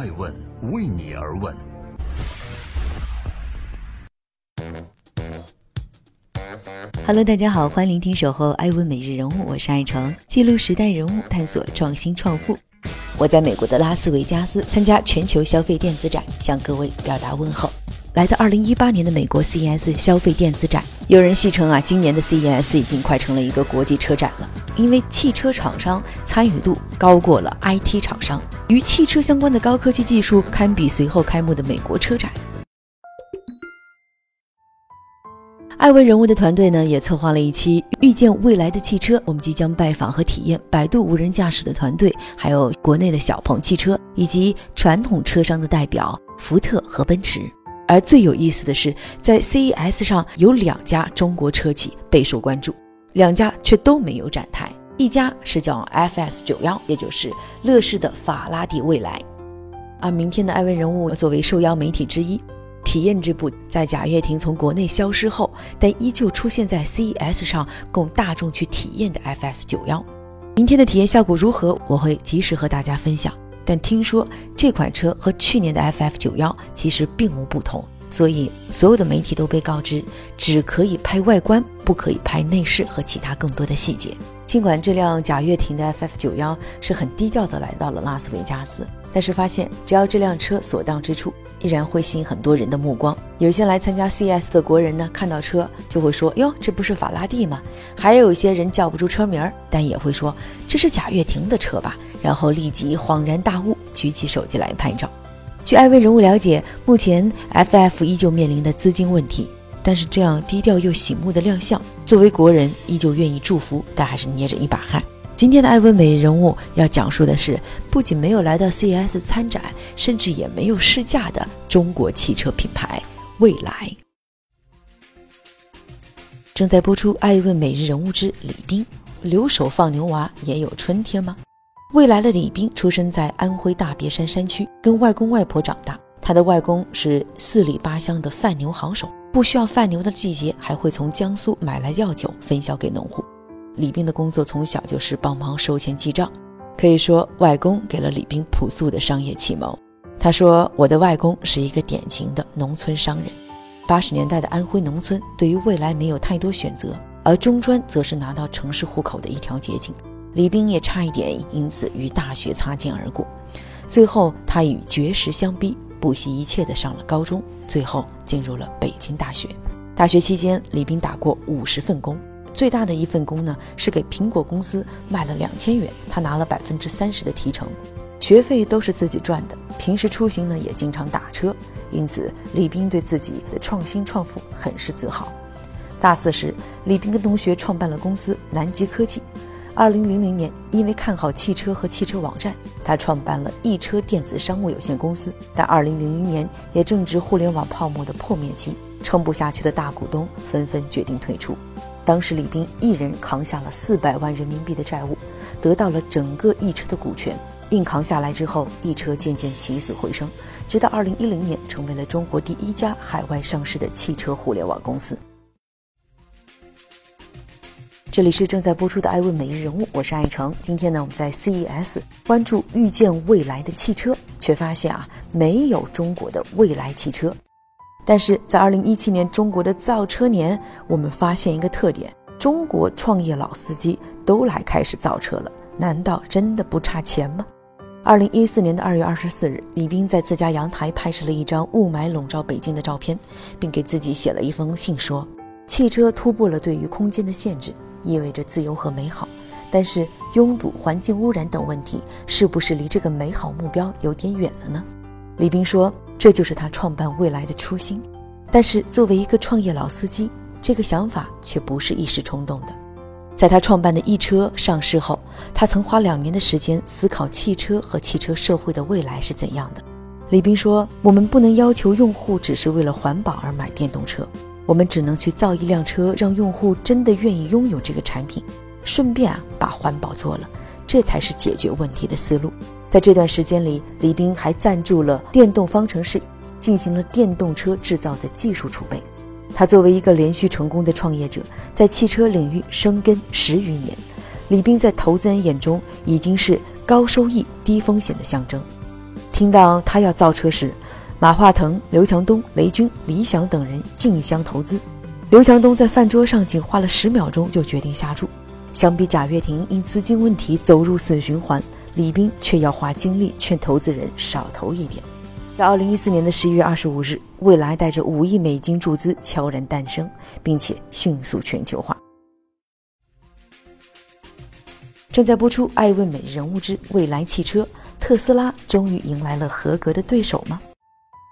爱问为你而问。Hello，大家好，欢迎聆听《守候爱问每日人物》，我是爱成，记录时代人物，探索创新创富。我在美国的拉斯维加斯参加全球消费电子展，向各位表达问候。来到二零一八年的美国 CES 消费电子展，有人戏称啊，今年的 CES 已经快成了一个国际车展了，因为汽车厂商参与度高过了 IT 厂商，与汽车相关的高科技技术堪比随后开幕的美国车展。艾问人物的团队呢，也策划了一期遇见未来的汽车。我们即将拜访和体验百度无人驾驶的团队，还有国内的小鹏汽车以及传统车商的代表福特和奔驰。而最有意思的是，在 CES 上有两家中国车企备受关注，两家却都没有展台。一家是叫 FS 九幺，也就是乐视的法拉第未来。而明天的艾问人物作为受邀媒体之一。体验这部在贾跃亭从国内消失后，但依旧出现在 CES 上供大众去体验的 FS 九幺，明天的体验效果如何？我会及时和大家分享。但听说这款车和去年的 FF 九幺其实并无不同，所以所有的媒体都被告知只可以拍外观，不可以拍内饰和其他更多的细节。尽管这辆贾跃亭的 FF 九幺是很低调的来到了拉斯维加斯。但是发现，只要这辆车所到之处，依然会吸引很多人的目光。有些来参加 CS 的国人呢，看到车就会说：“哟，这不是法拉第吗？”还有一些人叫不出车名儿，但也会说：“这是贾跃亭的车吧？”然后立即恍然大悟，举起手机来拍照。据艾薇人物了解，目前 FF 依旧面临的资金问题，但是这样低调又醒目的亮相，作为国人依旧愿意祝福，但还是捏着一把汗。今天的艾问美人物要讲述的是，不仅没有来到 CES 参展，甚至也没有试驾的中国汽车品牌蔚来。正在播出《艾问每日人物之李斌》，留守放牛娃也有春天吗？未来的李斌出生在安徽大别山山区，跟外公外婆长大。他的外公是四里八乡的贩牛好手，不需要贩牛的季节，还会从江苏买来药酒分销给农户。李斌的工作从小就是帮忙收钱记账，可以说外公给了李斌朴素的商业启蒙。他说：“我的外公是一个典型的农村商人。八十年代的安徽农村对于未来没有太多选择，而中专则是拿到城市户口的一条捷径。李斌也差一点因此与大学擦肩而过。最后，他与绝食相逼，不惜一切的上了高中，最后进入了北京大学。大学期间，李斌打过五十份工。”最大的一份工呢，是给苹果公司卖了两千元，他拿了百分之三十的提成，学费都是自己赚的。平时出行呢，也经常打车，因此李斌对自己的创新创富很是自豪。大四时，李斌跟同学创办了公司南极科技。二零零零年，因为看好汽车和汽车网站，他创办了易车电子商务有限公司。但二零零零年也正值互联网泡沫的破灭期，撑不下去的大股东纷纷决定退出。当时李斌一人扛下了四百万人民币的债务，得到了整个易车的股权。硬扛下来之后，易车渐渐起死回生，直到二零一零年成为了中国第一家海外上市的汽车互联网公司。这里是正在播出的《爱问每日人物》，我是爱成。今天呢，我们在 CES 关注遇见未来的汽车，却发现啊，没有中国的未来汽车。但是在二零一七年中国的造车年，我们发现一个特点：中国创业老司机都来开始造车了。难道真的不差钱吗？二零一四年的二月二十四日，李斌在自家阳台拍摄了一张雾霾笼罩北京的照片，并给自己写了一封信，说：“汽车突破了对于空间的限制，意味着自由和美好。但是拥堵、环境污染等问题，是不是离这个美好目标有点远了呢？”李斌说。这就是他创办未来的初心，但是作为一个创业老司机，这个想法却不是一时冲动的。在他创办的易车上市后，他曾花两年的时间思考汽车和汽车社会的未来是怎样的。李斌说：“我们不能要求用户只是为了环保而买电动车，我们只能去造一辆车，让用户真的愿意拥有这个产品，顺便啊把环保做了，这才是解决问题的思路。”在这段时间里，李斌还赞助了电动方程式，进行了电动车制造的技术储备。他作为一个连续成功的创业者，在汽车领域生根十余年，李斌在投资人眼中已经是高收益、低风险的象征。听到他要造车时，马化腾、刘强东、雷军、李想等人竞相投资。刘强东在饭桌上仅花了十秒钟就决定下注。相比贾跃亭因资金问题走入死循环，李斌却要花精力劝投资人少投一点。在二零一四年的十一月二十五日，蔚来带着五亿美金注资悄然诞生，并且迅速全球化。正在播出《爱问美人物之未来汽车》，特斯拉终于迎来了合格的对手吗？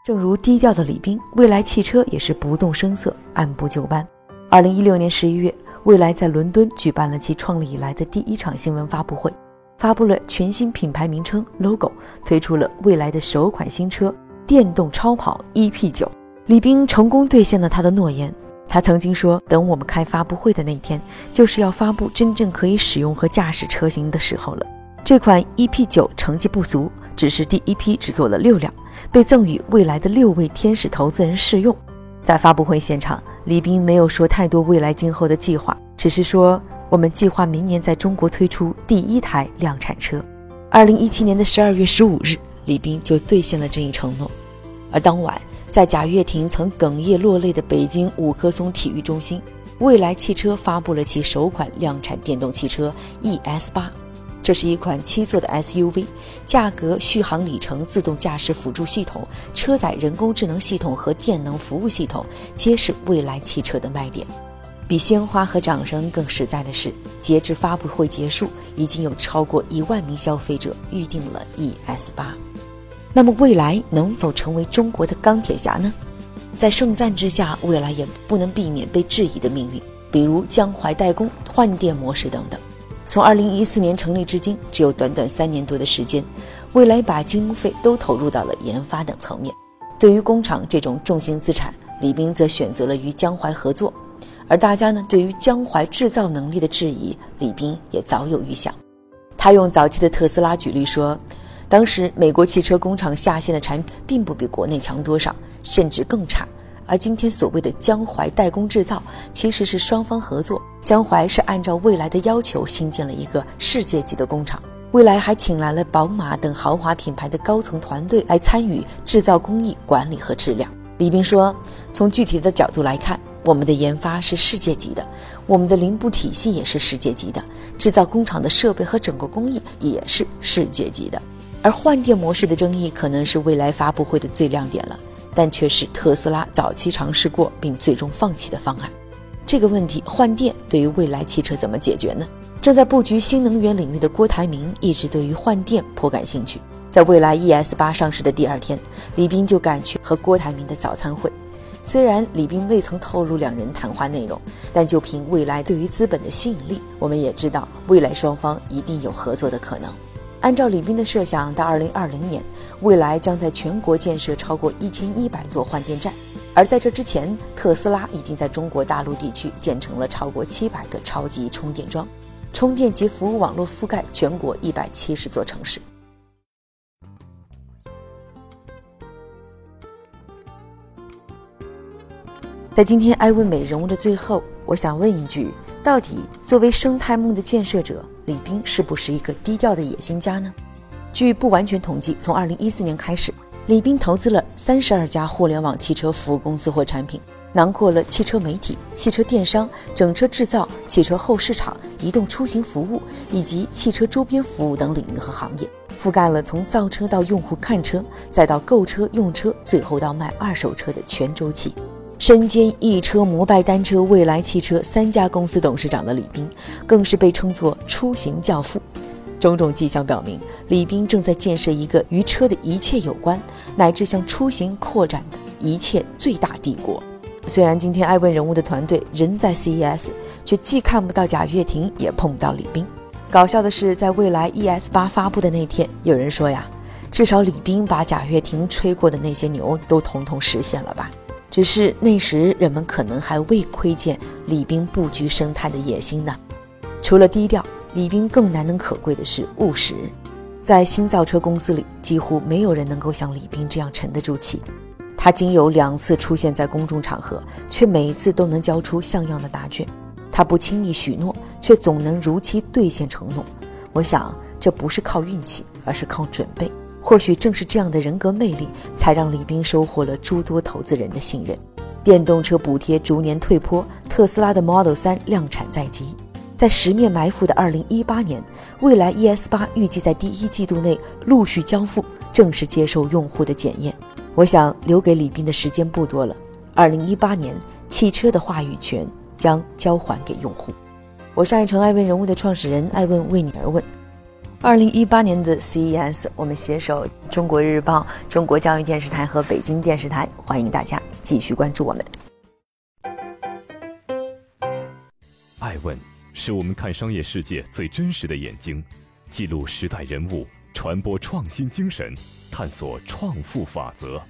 正如低调的李斌，蔚来汽车也是不动声色，按部就班。二零一六年十一月。蔚来在伦敦举办了其创立以来的第一场新闻发布会，发布了全新品牌名称 logo，推出了蔚来的首款新车电动超跑 EP9。李斌成功兑现了他的诺言，他曾经说：“等我们开发布会的那一天，就是要发布真正可以使用和驾驶车型的时候了。”这款 EP9 成绩不俗，只是第一批只做了六辆，被赠予未来的六位天使投资人试用。在发布会现场，李斌没有说太多未来今后的计划，只是说我们计划明年在中国推出第一台量产车。二零一七年的十二月十五日，李斌就兑现了这一承诺。而当晚，在贾跃亭曾哽咽落泪的北京五棵松体育中心，蔚来汽车发布了其首款量产电动汽车 ES 八。这是一款七座的 SUV，价格、续航里程、自动驾驶辅助系统、车载人工智能系统和电能服务系统，皆是蔚来汽车的卖点。比鲜花和掌声更实在的是，截至发布会结束，已经有超过一万名消费者预定了 ES 八。那么，未来能否成为中国的钢铁侠呢？在盛赞之下，未来也不能避免被质疑的命运，比如江淮代工、换电模式等等。从二零一四年成立至今，只有短短三年多的时间，未来把经费都投入到了研发等层面。对于工厂这种重型资产，李斌则选择了与江淮合作。而大家呢，对于江淮制造能力的质疑，李斌也早有预想。他用早期的特斯拉举例说，当时美国汽车工厂下线的产品并不比国内强多少，甚至更差。而今天所谓的江淮代工制造，其实是双方合作。江淮是按照未来的要求新建了一个世界级的工厂，未来还请来了宝马等豪华品牌的高层团队来参与制造工艺管理和质量。李斌说：“从具体的角度来看，我们的研发是世界级的，我们的零部体系也是世界级的，制造工厂的设备和整个工艺也是世界级的。而换电模式的争议可能是未来发布会的最亮点了，但却是特斯拉早期尝试过并最终放弃的方案。”这个问题换电对于未来汽车怎么解决呢？正在布局新能源领域的郭台铭一直对于换电颇感兴趣。在未来 ES 八上市的第二天，李斌就赶去和郭台铭的早餐会。虽然李斌未曾透露两人谈话内容，但就凭未来对于资本的吸引力，我们也知道未来双方一定有合作的可能。按照李斌的设想，到二零二零年，未来将在全国建设超过一千一百座换电站。而在这之前，特斯拉已经在中国大陆地区建成了超过七百个超级充电桩，充电及服务网络覆盖全国一百七十座城市。在今天艾问美人物的最后，我想问一句：到底作为生态梦的建设者，李斌是不是一个低调的野心家呢？据不完全统计，从二零一四年开始。李斌投资了三十二家互联网汽车服务公司或产品，囊括了汽车媒体、汽车电商、整车制造、汽车后市场、移动出行服务以及汽车周边服务等领域和行业，覆盖了从造车到用户看车，再到购车用车，最后到卖二手车的全周期。身兼易车、摩拜单车、蔚来汽车三家公司董事长的李斌，更是被称作出行教父。种种迹象表明，李斌正在建设一个与车的一切有关，乃至向出行扩展的一切最大帝国。虽然今天艾问人物的团队人在 CES，却既看不到贾跃亭，也碰不到李斌。搞笑的是，在未来 ES 八发布的那天，有人说呀，至少李斌把贾跃亭吹过的那些牛都统统实现了吧？只是那时人们可能还未窥见李斌布局生态的野心呢。除了低调。李斌更难能可贵的是务实，在新造车公司里，几乎没有人能够像李斌这样沉得住气。他仅有两次出现在公众场合，却每次都能交出像样的答卷。他不轻易许诺，却总能如期兑现承诺。我想，这不是靠运气，而是靠准备。或许正是这样的人格魅力，才让李斌收获了诸多投资人的信任。电动车补贴逐年退坡，特斯拉的 Model 3量产在即。在十面埋伏的2018年，蔚来 ES8 预计在第一季度内陆续交付，正式接受用户的检验。我想留给李斌的时间不多了。2018年，汽车的话语权将交还给用户。我是爱成爱问人物的创始人，爱问为你而问。二零一八年的 CES，我们携手中国日报、中国教育电视台和北京电视台，欢迎大家继续关注我们。爱问。是我们看商业世界最真实的眼睛，记录时代人物，传播创新精神，探索创富法则。